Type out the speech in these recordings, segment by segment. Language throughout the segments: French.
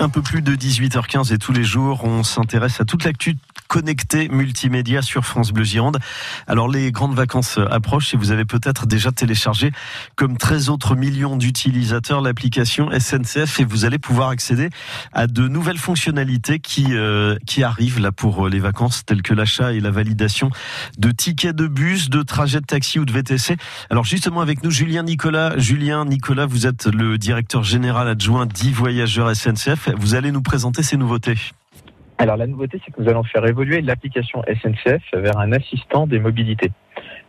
Un peu plus de 18h15 et tous les jours, on s'intéresse à toute l'actu connectée multimédia sur France Bleu Gironde. Alors les grandes vacances approchent et vous avez peut-être déjà téléchargé, comme 13 autres millions d'utilisateurs, l'application SNCF et vous allez pouvoir accéder à de nouvelles fonctionnalités qui euh, qui arrivent là pour les vacances, telles que l'achat et la validation de tickets de bus, de trajets de taxi ou de VTC. Alors justement avec nous Julien Nicolas. Julien Nicolas, vous êtes le directeur général adjoint d'e-voyageurs SNCF. Vous allez nous présenter ces nouveautés. Alors la nouveauté, c'est que nous allons faire évoluer l'application SNCF vers un assistant des mobilités.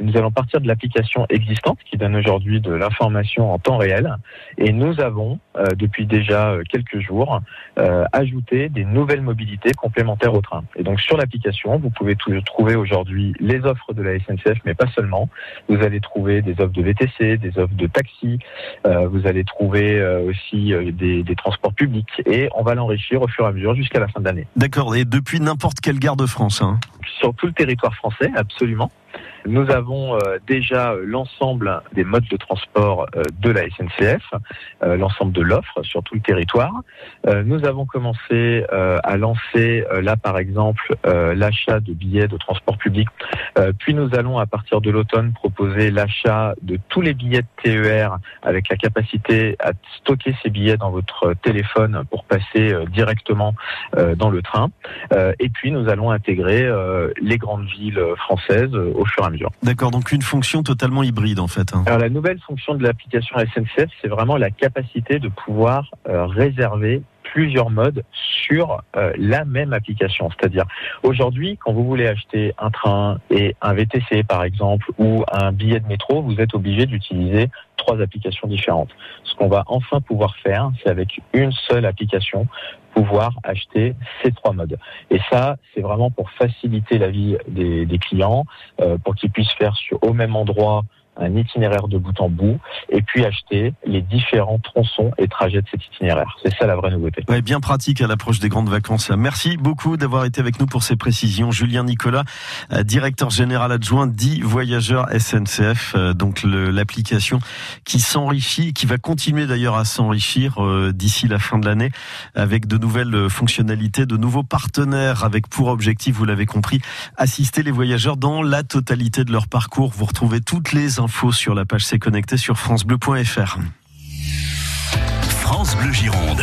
Nous allons partir de l'application existante qui donne aujourd'hui de l'information en temps réel et nous avons euh, depuis déjà euh, quelques jours euh, ajouté des nouvelles mobilités complémentaires au train. Et donc sur l'application, vous pouvez trouver aujourd'hui les offres de la SNCF, mais pas seulement. Vous allez trouver des offres de VTC, des offres de taxi, vous allez trouver aussi des, des, transports publics et on va l'enrichir au fur et à mesure jusqu'à la fin de l'année. D'accord, et depuis n'importe quelle gare de France hein. Sur tout le territoire français, absolument. Nous avons euh, déjà l'ensemble des modes de transport euh, de la SNCF, euh, l'ensemble de l'offre sur tout le territoire. Nous avons commencé à lancer là par exemple l'achat de billets de transport public. Puis nous allons à partir de l'automne proposer l'achat de tous les billets de TER avec la capacité à stocker ces billets dans votre téléphone pour passer directement dans le train. Et puis nous allons intégrer les grandes villes françaises au fur et à mesure. D'accord, donc une fonction totalement hybride en fait. Hein. Alors la nouvelle fonction de l'application SNCF, c'est vraiment la capacité de pouvoir euh, réserver plusieurs modes sur euh, la même application. C'est-à-dire, aujourd'hui, quand vous voulez acheter un train et un VTC, par exemple, ou un billet de métro, vous êtes obligé d'utiliser trois applications différentes. Ce qu'on va enfin pouvoir faire, c'est avec une seule application, pouvoir acheter ces trois modes. Et ça, c'est vraiment pour faciliter la vie des, clients, euh, pour qu'ils puissent faire sur, au même endroit un itinéraire de bout en bout et puis acheter les différents tronçons et trajets de cet itinéraire. C'est ça la vraie nouveauté. Ouais, bien pratique à l'approche des grandes vacances. Merci beaucoup d'avoir été avec nous pour ces précisions. Julien Nicolas, euh, directeur général adjoint dit Voyageurs SNCF, euh, donc l'application qui s'enrichit, qui va continuer d'ailleurs à s'enrichir euh, d'ici la fin de l'année avec de nouvelles fonctionnalités, de nouveaux partenaires avec pour objectif, vous l'avez compris, assister les voyageurs dans la totalité de leur parcours. Vous retrouvez toutes les sur la page C'est connecté sur francebleu.fr. France Bleu Gironde.